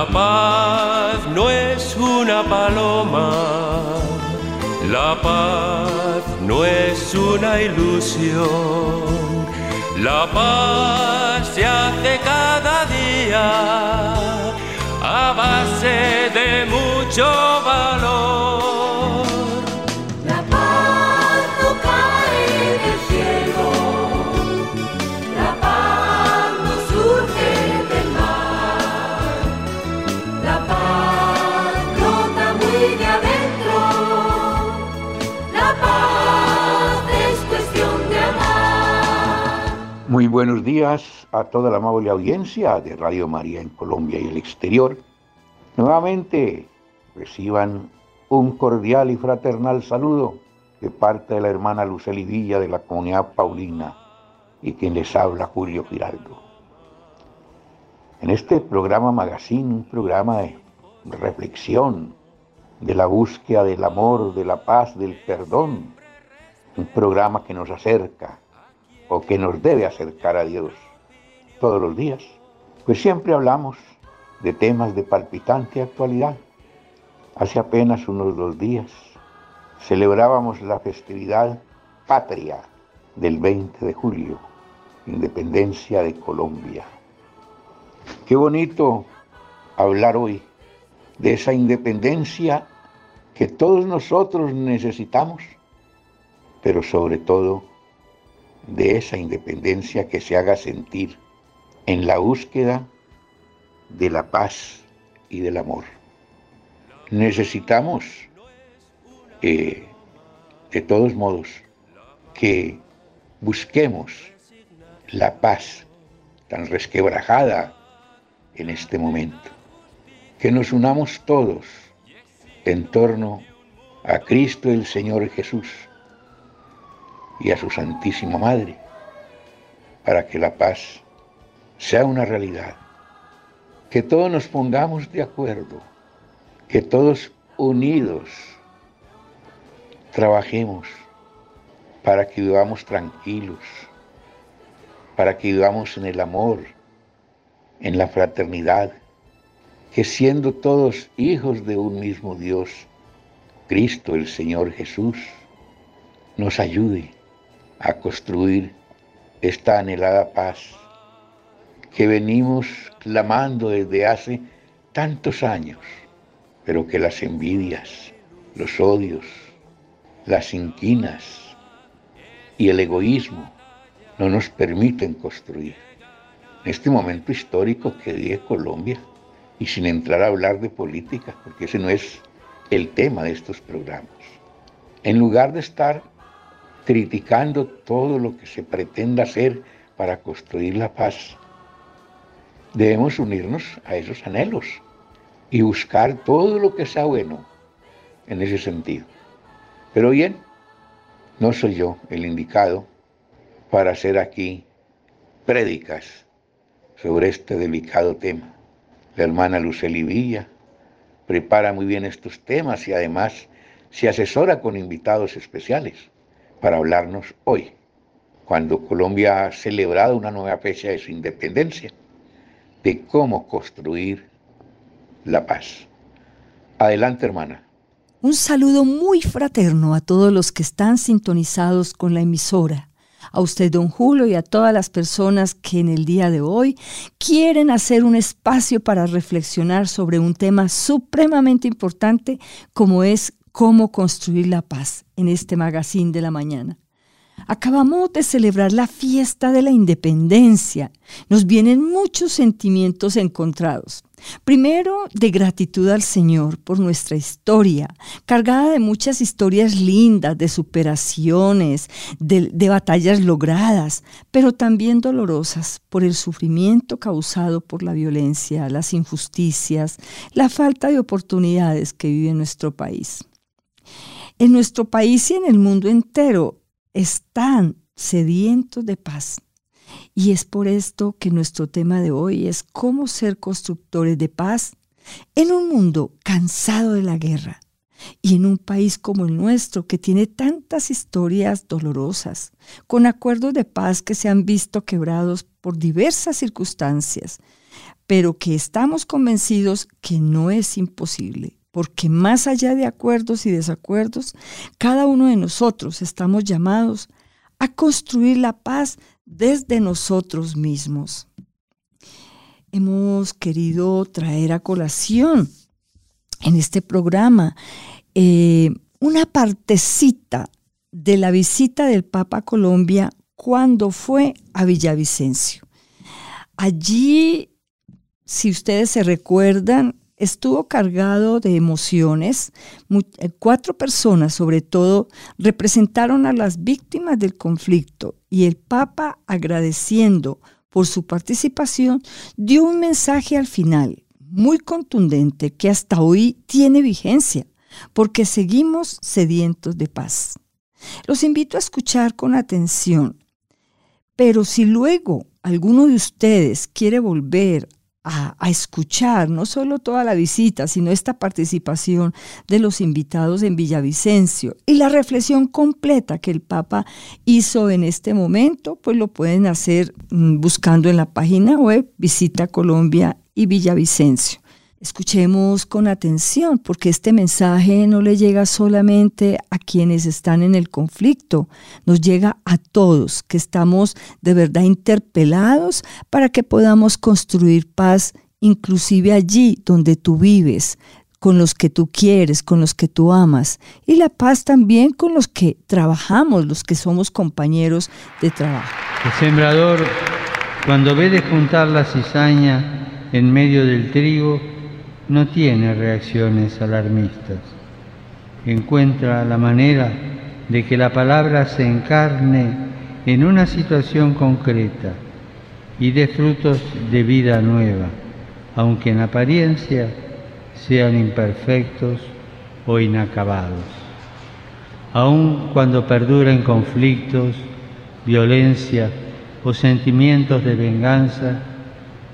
La paz no es una paloma, la paz no es una ilusión, la paz se hace cada día a base de mucho valor. Muy buenos días a toda la amable audiencia de Radio María en Colombia y el exterior. Nuevamente reciban un cordial y fraternal saludo de parte de la hermana Luceli Villa de la comunidad Paulina y quien les habla Julio Giraldo. En este programa Magazine, un programa de reflexión, de la búsqueda del amor, de la paz, del perdón, un programa que nos acerca o que nos debe acercar a Dios todos los días, pues siempre hablamos de temas de palpitante actualidad. Hace apenas unos dos días celebrábamos la festividad patria del 20 de julio, independencia de Colombia. Qué bonito hablar hoy de esa independencia que todos nosotros necesitamos, pero sobre todo de esa independencia que se haga sentir en la búsqueda de la paz y del amor. Necesitamos, eh, de todos modos, que busquemos la paz tan resquebrajada en este momento. Que nos unamos todos en torno a Cristo el Señor Jesús y a su Santísima Madre, para que la paz sea una realidad. Que todos nos pongamos de acuerdo, que todos unidos trabajemos para que vivamos tranquilos, para que vivamos en el amor, en la fraternidad, que siendo todos hijos de un mismo Dios, Cristo el Señor Jesús, nos ayude a construir esta anhelada paz que venimos clamando desde hace tantos años, pero que las envidias, los odios, las inquinas y el egoísmo no nos permiten construir. En este momento histórico que vive Colombia, y sin entrar a hablar de política, porque ese no es el tema de estos programas, en lugar de estar criticando todo lo que se pretenda hacer para construir la paz, debemos unirnos a esos anhelos y buscar todo lo que sea bueno en ese sentido. Pero bien, no soy yo el indicado para hacer aquí prédicas sobre este delicado tema. La hermana Luceli Villa prepara muy bien estos temas y además se asesora con invitados especiales para hablarnos hoy, cuando Colombia ha celebrado una nueva fecha de su independencia de cómo construir la paz. Adelante, hermana. Un saludo muy fraterno a todos los que están sintonizados con la emisora. A usted, don Julio, y a todas las personas que en el día de hoy quieren hacer un espacio para reflexionar sobre un tema supremamente importante como es cómo construir la paz en este magazine de la mañana. Acabamos de celebrar la fiesta de la independencia. Nos vienen muchos sentimientos encontrados. Primero, de gratitud al Señor por nuestra historia, cargada de muchas historias lindas, de superaciones, de, de, batallas logradas, pero también dolorosas por el sufrimiento causado por la violencia, las injusticias, la falta de oportunidades que vive nuestro país. En nuestro país y en el mundo entero están sedientos de paz. Y es por esto que nuestro tema de hoy es cómo ser constructores de paz en un mundo cansado de la guerra y en un país como el nuestro que tiene tantas historias dolorosas, con acuerdos de paz que se han visto quebrados por diversas circunstancias, pero que estamos convencidos que no es imposible, porque más allá de acuerdos y desacuerdos, cada uno de nosotros estamos llamados a construir la paz desde nosotros mismos. Hemos querido traer a colación en este programa eh, una partecita de la visita del Papa a Colombia cuando fue a Villavicencio. Allí si ustedes se recuerdan, estuvo cargado de emociones. Eh, cuatro personas, sobre todo, representaron a las víctimas del conflicto y el Papa, agradeciendo por su participación, dio un mensaje al final muy contundente que hasta hoy tiene vigencia, porque seguimos sedientos de paz. Los invito a escuchar con atención, pero si luego alguno de ustedes quiere volver a, escuchar no solo toda la visita, sino esta participación de los invitados en Villavicencio y la reflexión completa que el Papa hizo en este momento, pues lo pueden hacer mm, buscando en la página web Visita Colombia y Villavicencio. Escuchemos con atención, porque este mensaje no le llega solamente a quienes están en el conflicto, nos llega a todos que estamos de verdad interpelados para que podamos construir paz, inclusive allí donde tú vives, con los que tú quieres, con los que tú amas, y la paz también con los que trabajamos, los que somos compañeros de trabajo. El sembrador, cuando ve de juntar la cizaña en medio del trigo, no tiene reacciones alarmistas. Encuentra la manera de que la palabra se encarne en una situación concreta y dé frutos de vida nueva, aunque en apariencia sean imperfectos o inacabados. Aun cuando perduren conflictos, violencia o sentimientos de venganza,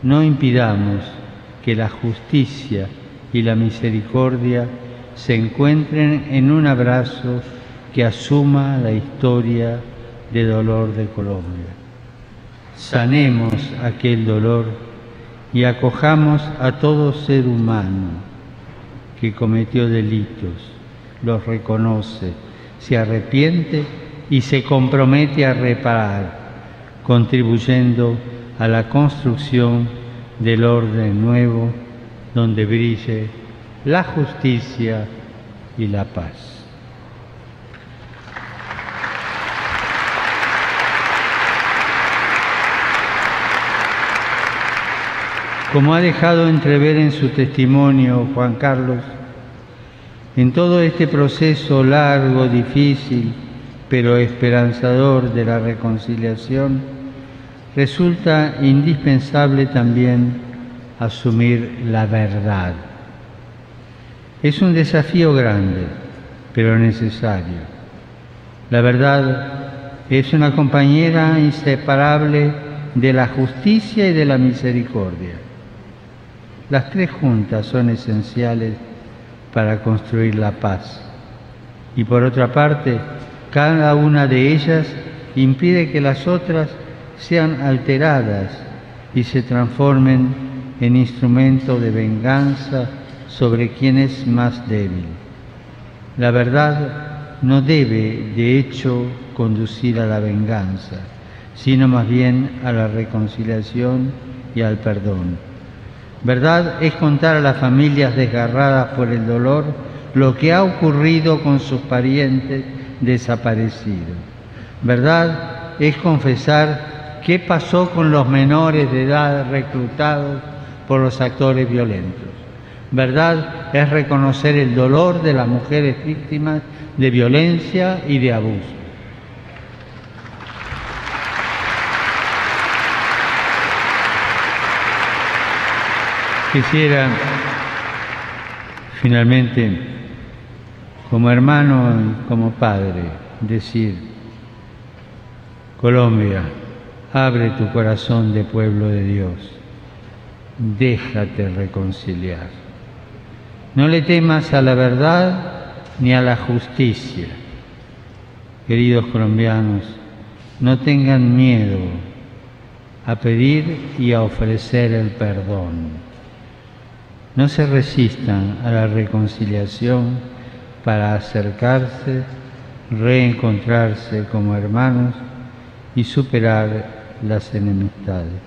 no impidamos que la justicia y la misericordia se encuentren en un abrazo que asuma la historia de dolor de Colombia. Sanemos aquel dolor y acojamos a todo ser humano que cometió delitos, los reconoce, se arrepiente y se compromete a reparar, contribuyendo a la construcción del orden nuevo donde brille la justicia y la paz. Como ha dejado entrever en su testimonio Juan Carlos, en todo este proceso largo, difícil, pero esperanzador de la reconciliación, resulta indispensable también asumir la verdad. Es un desafío grande, pero necesario. La verdad es una compañera inseparable de la justicia y de la misericordia. Las tres juntas son esenciales para construir la paz. Y por otra parte, cada una de ellas impide que las otras sean alteradas y se transformen en instrumento de venganza sobre quien es más débil. La verdad no debe, de hecho, conducir a la venganza, sino más bien a la reconciliación y al perdón. Verdad es contar a las familias desgarradas por el dolor lo que ha ocurrido con sus parientes desaparecidos. Verdad es confesar ¿Qué pasó con los menores de edad reclutados por los actores violentos? Verdad es reconocer el dolor de las mujeres víctimas de violencia y de abuso. Quisiera finalmente, como hermano y como padre, decir, Colombia, Abre tu corazón de pueblo de Dios. Déjate reconciliar. No le temas a la verdad ni a la justicia. Queridos colombianos, no tengan miedo a pedir y a ofrecer el perdón. No se resistan a la reconciliación para acercarse, reencontrarse como hermanos y superar las enemistades.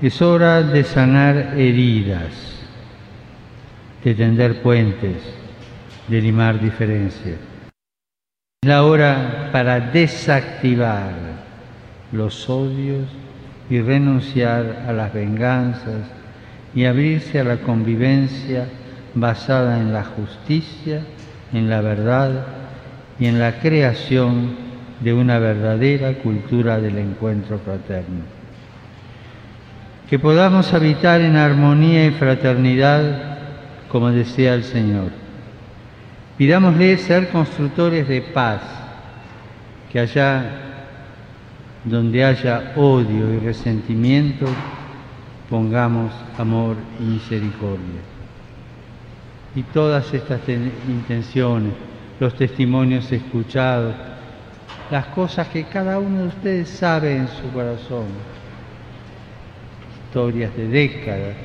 Es hora de sanar heridas, de tender puentes, de limar diferencias. Es la hora para desactivar los odios y renunciar a las venganzas y abrirse a la convivencia basada en la justicia, en la verdad y en la creación de una verdadera cultura del encuentro fraterno que podamos habitar en armonía y fraternidad como desea el Señor. Pidámosle ser constructores de paz, que allá donde haya odio y resentimiento, pongamos amor y misericordia. Y todas estas intenciones, los testimonios escuchados, las cosas que cada uno de ustedes sabe en su corazón, historias de décadas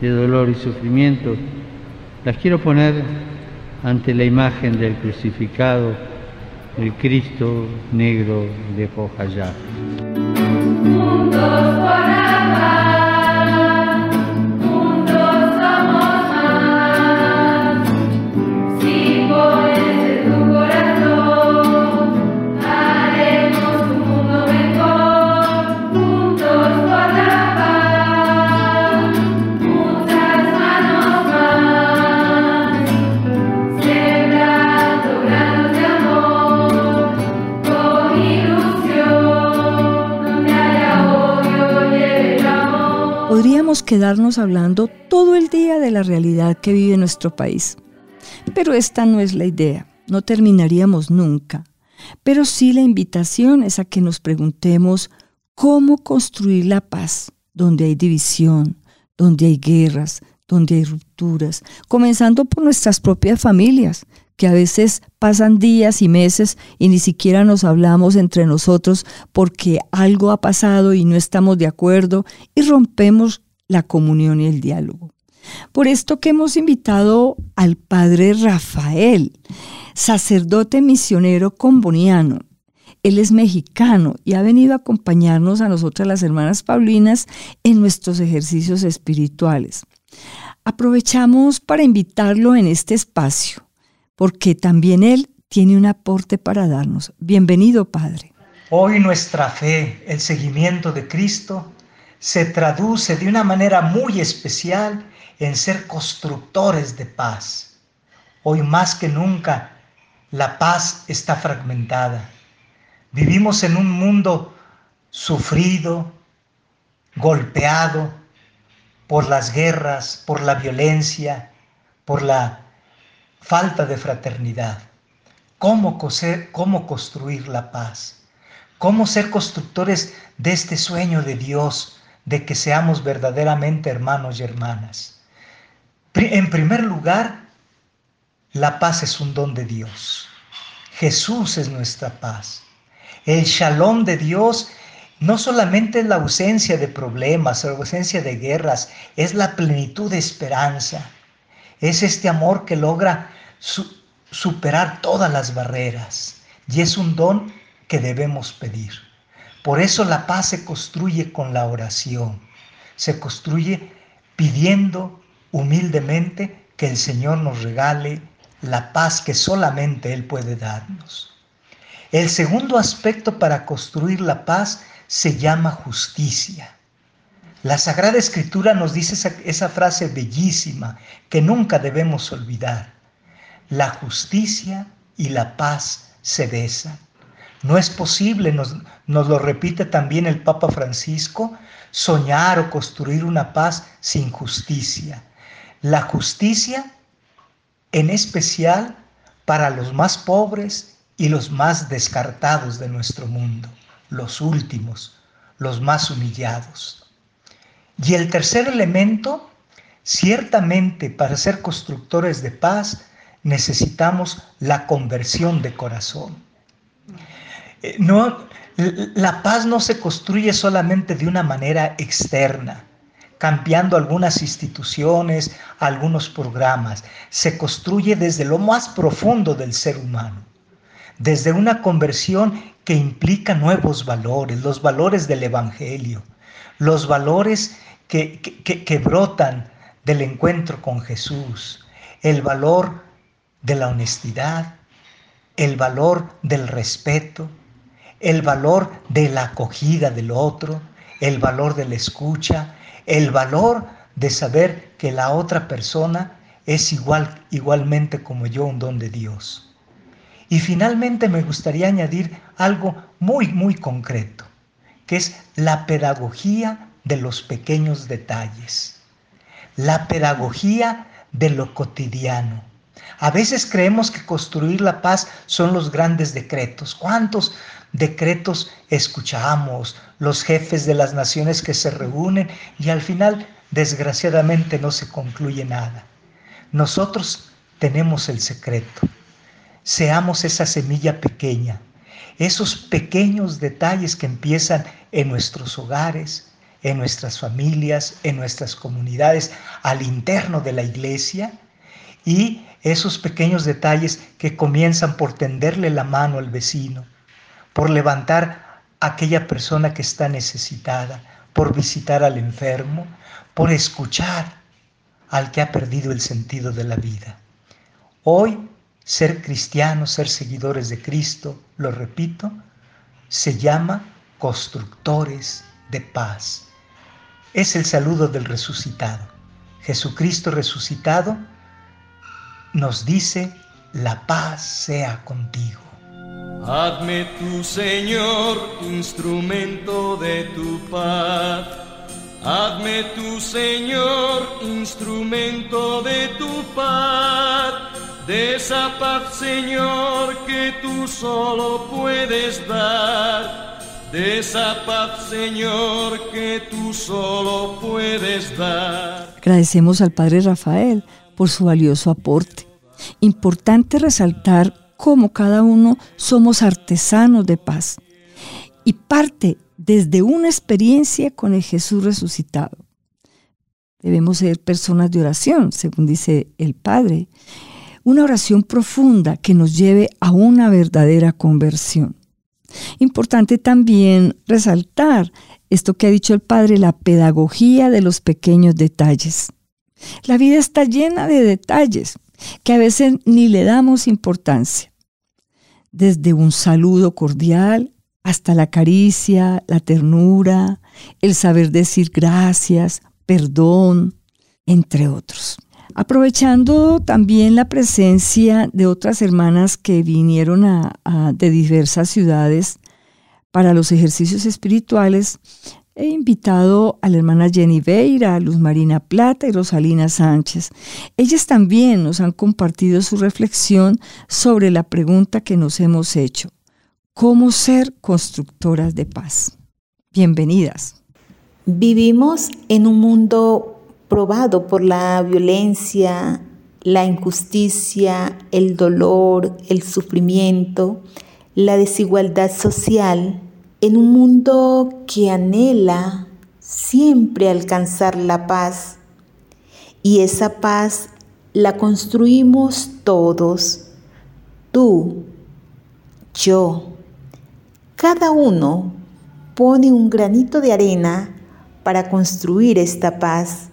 de dolor y sufrimiento, las quiero poner ante la imagen del crucificado, el Cristo negro de Jojayá. quedarnos hablando todo el día de la realidad que vive nuestro país. Pero esta no es la idea, no terminaríamos nunca. Pero sí la invitación es a que nos preguntemos cómo construir la paz donde hay división, donde hay guerras, donde hay rupturas, comenzando por nuestras propias familias, que a veces pasan días y meses y ni siquiera nos hablamos entre nosotros porque algo ha pasado y no estamos de acuerdo y rompemos la comunión y el diálogo. Por esto que hemos invitado al padre Rafael, sacerdote misionero comboniano. Él es mexicano y ha venido a acompañarnos a nosotras las hermanas Paulinas en nuestros ejercicios espirituales. Aprovechamos para invitarlo en este espacio, porque también él tiene un aporte para darnos. Bienvenido, Padre. Hoy nuestra fe, el seguimiento de Cristo, se traduce de una manera muy especial en ser constructores de paz. Hoy más que nunca la paz está fragmentada. Vivimos en un mundo sufrido, golpeado por las guerras, por la violencia, por la falta de fraternidad. ¿Cómo, coser, cómo construir la paz? ¿Cómo ser constructores de este sueño de Dios de que seamos verdaderamente hermanos y hermanas. En primer lugar, la paz es un don de Dios. Jesús es nuestra paz. El shalom de Dios no solamente es la ausencia de problemas, la ausencia de guerras, es la plenitud de esperanza. Es este amor que logra superar todas las barreras y es un don que debemos pedir. Por eso la paz se construye con la oración. Se construye pidiendo humildemente que el Señor nos regale la paz que solamente Él puede darnos. El segundo aspecto para construir la paz se llama justicia. La Sagrada Escritura nos dice esa, frase bellísima que nunca debemos olvidar. La justicia y la paz se besan. No es posible, nos, lo repite también el Papa Francisco, soñar o construir una paz sin justicia. La justicia en especial para los más pobres y los más descartados de nuestro mundo, los últimos, los más humillados. Y el tercer elemento, ciertamente para ser constructores de paz necesitamos la conversión de corazón. Eh, no, la paz no se construye solamente de una manera externa, cambiando algunas instituciones, algunos programas. Se construye desde lo más profundo del ser humano, desde una conversión que implica nuevos valores, los valores del Evangelio, los valores que, brotan del encuentro con Jesús, el valor de la honestidad, el valor del respeto, el valor de la acogida del otro, el valor de la escucha, el valor de saber que la otra persona es igual, igualmente como yo un don de Dios. Y finalmente me gustaría añadir algo muy, muy concreto, que es la pedagogía de los pequeños detalles, la pedagogía de lo cotidiano. A veces creemos que construir la paz son los grandes decretos. ¿Cuántos decretos escuchamos, los jefes de las naciones que se reúnen y al final, desgraciadamente, no se concluye nada. Nosotros tenemos el secreto. Seamos esa semilla pequeña, esos pequeños detalles que empiezan en nuestros hogares, en nuestras familias, en nuestras comunidades, al interno de la iglesia, y esos pequeños detalles que comienzan por tenderle la mano al vecino, por levantar a aquella persona que está necesitada, por visitar al enfermo, por escuchar al que ha perdido el sentido de la vida. Hoy, ser cristianos, ser seguidores de Cristo, lo repito, se llama constructores de paz. Es el saludo del resucitado. Jesucristo resucitado nos dice, la paz sea contigo. Hazme tu Señor instrumento de tu paz. Hazme tu Señor instrumento de tu paz. De esa paz, Señor, que tú solo puedes dar. De esa paz, Señor, que tú solo puedes dar. Agradecemos al Padre Rafael por su valioso aporte. Importante resaltar cómo cada uno somos artesanos de paz y parte desde una experiencia con el Jesús resucitado. Debemos ser personas de oración, según dice el Padre, una oración profunda que nos lleve a una verdadera conversión. Importante también resaltar esto que ha dicho el Padre, la pedagogía de los pequeños detalles. La vida está llena de detalles que a veces ni le damos importancia. Desde un saludo cordial hasta la caricia, la ternura, el saber decir gracias, perdón, entre otros. Aprovechando también la presencia de otras hermanas que vinieron de diversas ciudades para los ejercicios espirituales, He invitado a la hermana Jenny Veira, Luz Marina Plata y Rosalina Sánchez. Ellas también nos han compartido su reflexión sobre la pregunta que nos hemos hecho. ¿Cómo ser constructoras de paz? Bienvenidas. Vivimos en un mundo probado por la violencia, la injusticia, el dolor, el sufrimiento, la desigualdad social en un mundo que anhela siempre alcanzar la paz. Y esa paz la construimos todos, tú, yo. Cada uno pone un granito de arena para construir esta paz.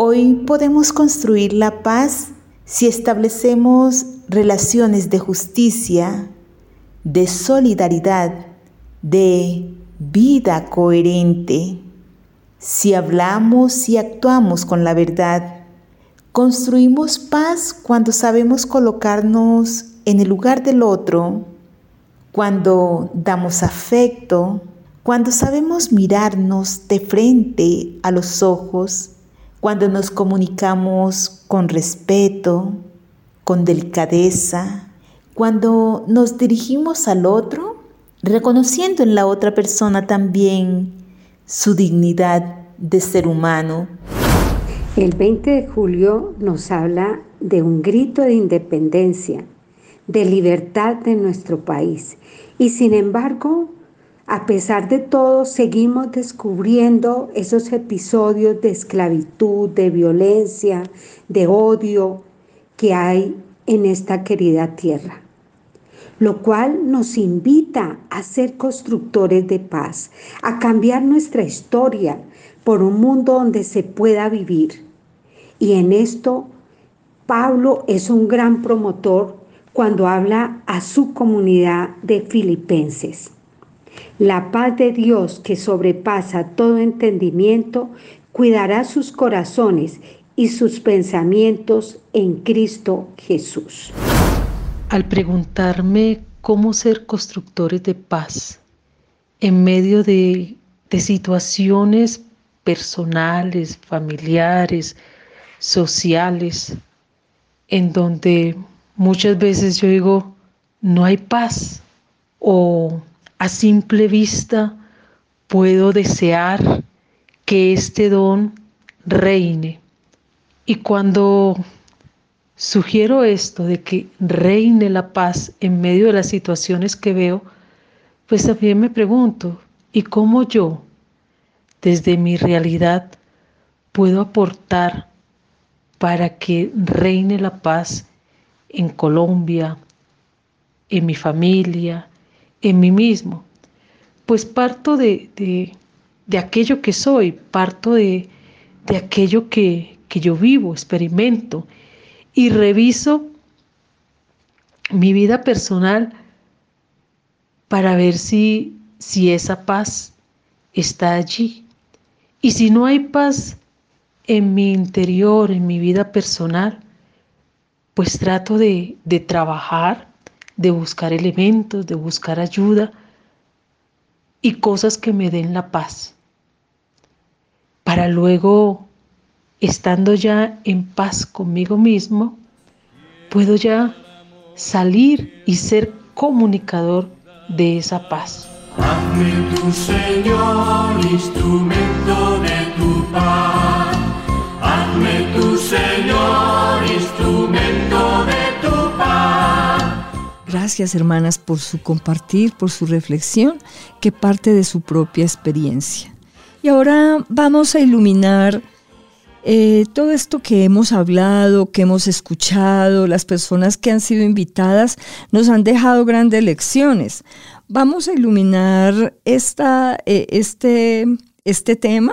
Hoy podemos construir la paz si establecemos relaciones de justicia, de solidaridad, de vida coherente. Si hablamos y actuamos con la verdad, construimos paz cuando sabemos colocarnos en el lugar del otro, cuando damos afecto, cuando sabemos mirarnos de frente a los ojos, cuando nos comunicamos con respeto, con delicadeza, cuando nos dirigimos al otro reconociendo en la otra persona también su dignidad de ser humano. El 20 de julio nos habla de un grito de independencia, de libertad de nuestro país. Y sin embargo, a pesar de todo, seguimos descubriendo esos episodios de esclavitud, de violencia, de odio que hay en esta querida tierra lo cual nos invita a ser constructores de paz, a cambiar nuestra historia por un mundo donde se pueda vivir. Y en esto Pablo es un gran promotor cuando habla a su comunidad de filipenses. La paz de Dios que sobrepasa todo entendimiento cuidará sus corazones y sus pensamientos en Cristo Jesús. Al preguntarme cómo ser constructores de paz en medio de, situaciones personales, familiares, sociales, en donde muchas veces yo digo, no hay paz o a simple vista puedo desear que este don reine. Y cuando sugiero esto de que reine la paz en medio de las situaciones que veo, pues también me pregunto, ¿y cómo yo, desde mi realidad, puedo aportar para que reine la paz en Colombia, en mi familia, en mí mismo? Pues parto de, de, aquello que soy, parto de, de aquello que, que yo vivo, experimento y reviso mi vida personal para ver si, si esa paz está allí. Y si no hay paz en mi interior, en mi vida personal, pues trato de, de trabajar, de buscar elementos, de buscar ayuda y cosas que me den la paz, para luego estando ya en paz conmigo mismo, puedo ya salir y ser comunicador de esa paz. Hazme tu Señor instrumento de tu paz. Hazme Señor instrumento Gracias hermanas por su compartir, por su reflexión, que parte de su propia experiencia. Y ahora vamos a iluminar eh, todo esto que hemos hablado, que hemos escuchado, las personas que han sido invitadas, nos han dejado grandes lecciones. Vamos a iluminar esta, eh, este, este tema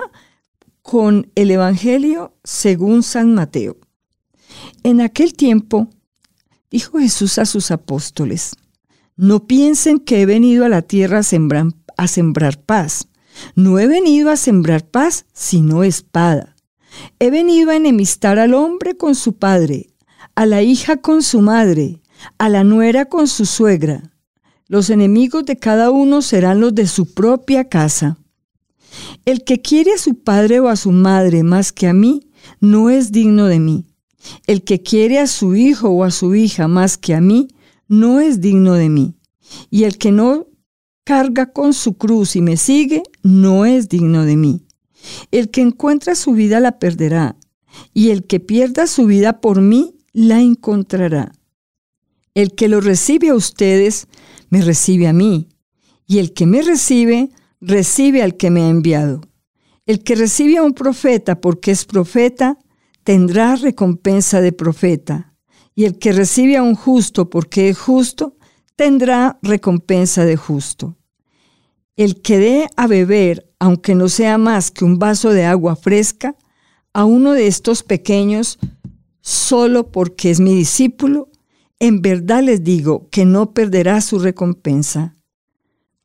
con el Evangelio según San Mateo. En aquel tiempo, dijo Jesús a sus apóstoles, no piensen que he venido a la tierra a sembrar, paz. No he venido a sembrar paz, sino espada. He venido a enemistar al hombre con su padre, a la hija con su madre, a la nuera con su suegra. Los enemigos de cada uno serán los de su propia casa. El que quiere a su padre o a su madre más que a mí, no es digno de mí. El que quiere a su hijo o a su hija más que a mí, no es digno de mí. Y el que no carga con su cruz y me sigue, no es digno de mí. El que encuentra su vida la perderá, y el que pierda su vida por mí la encontrará. El que lo recibe a ustedes, me recibe a mí, y el que me recibe, recibe al que me ha enviado. El que recibe a un profeta porque es profeta, tendrá recompensa de profeta, y el que recibe a un justo porque es justo, tendrá recompensa de justo. El que dé a beber, aunque no sea más que un vaso de agua fresca, a uno de estos pequeños, solo porque es mi discípulo, en verdad les digo que no perderá su recompensa.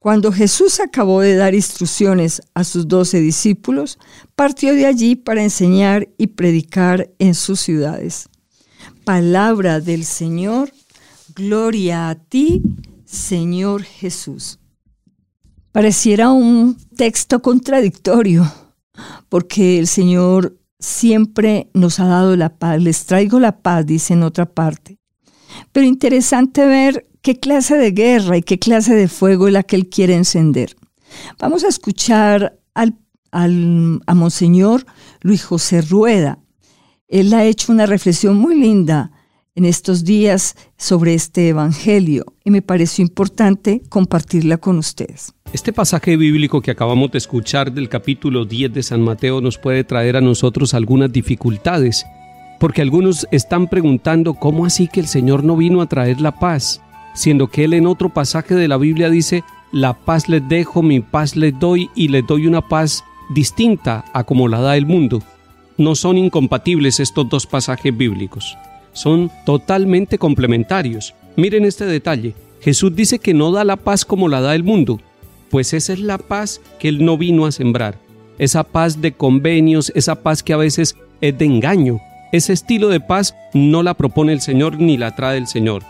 Cuando Jesús acabó de dar instrucciones a sus doce discípulos, partió de allí para enseñar y predicar en sus ciudades. Palabra del Señor, gloria a ti, Señor Jesús. Pareciera un texto contradictorio, porque el Señor siempre nos ha dado la paz. Les traigo la paz, dice en otra parte. Pero interesante ver qué clase de guerra y qué clase de fuego es la que Él quiere encender. Vamos a escuchar al, a Monseñor Luis José Rueda. Él ha hecho una reflexión muy linda en estos días sobre este Evangelio y me pareció importante compartirla con ustedes. Este pasaje bíblico que acabamos de escuchar del capítulo 10 de San Mateo nos puede traer a nosotros algunas dificultades, porque algunos están preguntando cómo así que el Señor no vino a traer la paz, siendo que Él en otro pasaje de la Biblia dice, la paz les dejo, mi paz les doy y les doy una paz distinta a como la da el mundo. No son incompatibles estos dos pasajes bíblicos son totalmente complementarios. Miren este detalle. Jesús dice que no da la paz como la da el mundo, pues esa es la paz que Él no vino a sembrar. Esa paz de convenios, esa paz que a veces es de engaño. Ese estilo de paz no la propone el Señor ni la trae el Señor.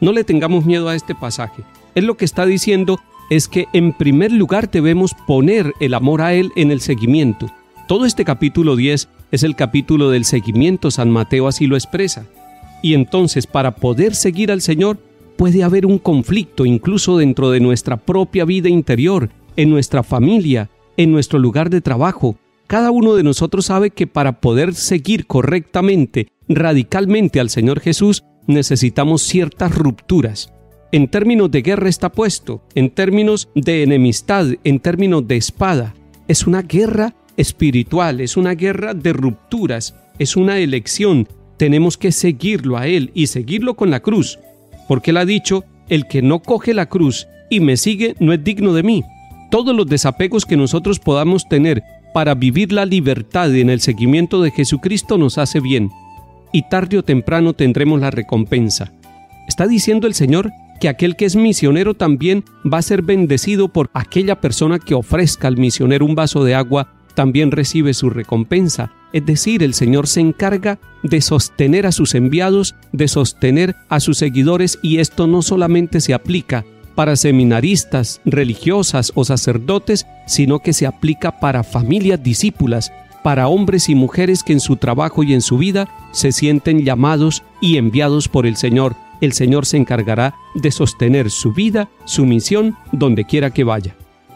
No le tengamos miedo a este pasaje. Él lo que está diciendo es que en primer lugar debemos poner el amor a Él en el seguimiento. Todo este capítulo 10 es el capítulo del seguimiento, San Mateo así lo expresa. Y entonces para poder seguir al Señor puede haber un conflicto incluso dentro de nuestra propia vida interior, en nuestra familia, en nuestro lugar de trabajo. Cada uno de nosotros sabe que para poder seguir correctamente, radicalmente al Señor Jesús, necesitamos ciertas rupturas. En términos de guerra está puesto, en términos de enemistad, en términos de espada. Es una guerra espiritual, es una guerra de rupturas, es una elección tenemos que seguirlo a Él y seguirlo con la cruz, porque Él ha dicho, el que no coge la cruz y me sigue no es digno de mí. Todos los desapegos que nosotros podamos tener para vivir la libertad en el seguimiento de Jesucristo nos hace bien, y tarde o temprano tendremos la recompensa. Está diciendo el Señor que aquel que es misionero también va a ser bendecido por aquella persona que ofrezca al misionero un vaso de agua, también recibe su recompensa. Es decir, el Señor se encarga de sostener a sus enviados, de sostener a sus seguidores y esto no solamente se aplica para seminaristas, religiosas o sacerdotes, sino que se aplica para familias discípulas, para hombres y mujeres que en su trabajo y en su vida se sienten llamados y enviados por el Señor. El Señor se encargará de sostener su vida, su misión, donde quiera que vaya.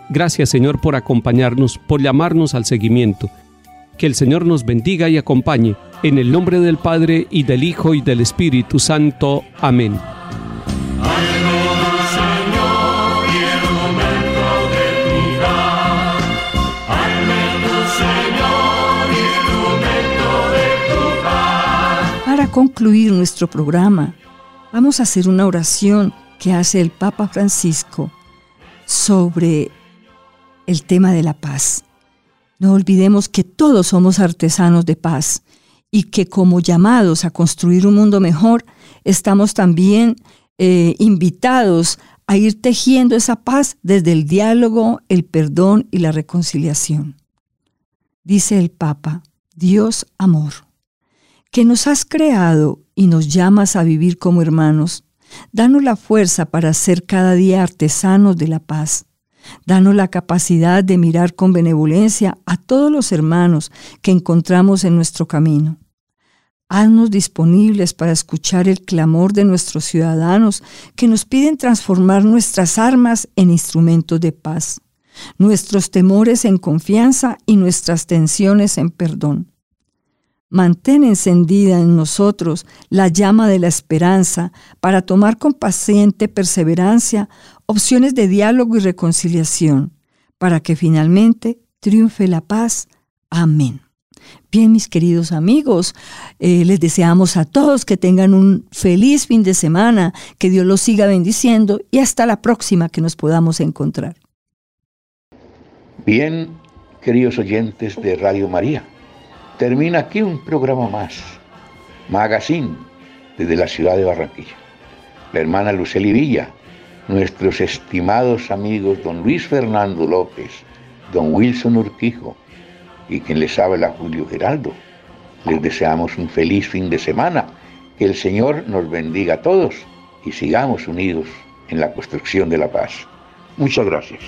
Gracias Señor por acompañarnos, por llamarnos al seguimiento. Que el Señor nos bendiga y acompañe. En el nombre del Padre y del Hijo y del Espíritu Santo. Amén. Para concluir nuestro programa, vamos a hacer una oración que hace el Papa Francisco sobre el tema de la paz. No olvidemos que todos somos artesanos de paz y que como llamados a construir un mundo mejor, estamos también eh, invitados a ir tejiendo esa paz desde el diálogo, el perdón y la reconciliación. Dice el Papa, Dios amor, que nos has creado y nos llamas a vivir como hermanos, danos la fuerza para ser cada día artesanos de la paz Danos la capacidad de mirar con benevolencia a todos los hermanos que encontramos en nuestro camino. Haznos disponibles para escuchar el clamor de nuestros ciudadanos que nos piden transformar nuestras armas en instrumentos de paz, nuestros temores en confianza y nuestras tensiones en perdón. Mantén encendida en nosotros la llama de la esperanza para tomar con paciente perseverancia opciones de diálogo y reconciliación, para que finalmente triunfe la paz. Amén. Bien, mis queridos amigos, eh, les deseamos a todos que tengan un feliz fin de semana, que Dios los siga bendiciendo y hasta la próxima que nos podamos encontrar. Bien, queridos oyentes de Radio María, termina aquí un programa más, Magazine, desde la ciudad de Barranquilla. La hermana Luceli Villa nuestros estimados amigos don Luis Fernando López, don Wilson Urquijo y quien les habla Julio Geraldo. Les deseamos un feliz fin de semana, que el Señor nos bendiga a todos y sigamos unidos en la construcción de la paz. Muchas gracias.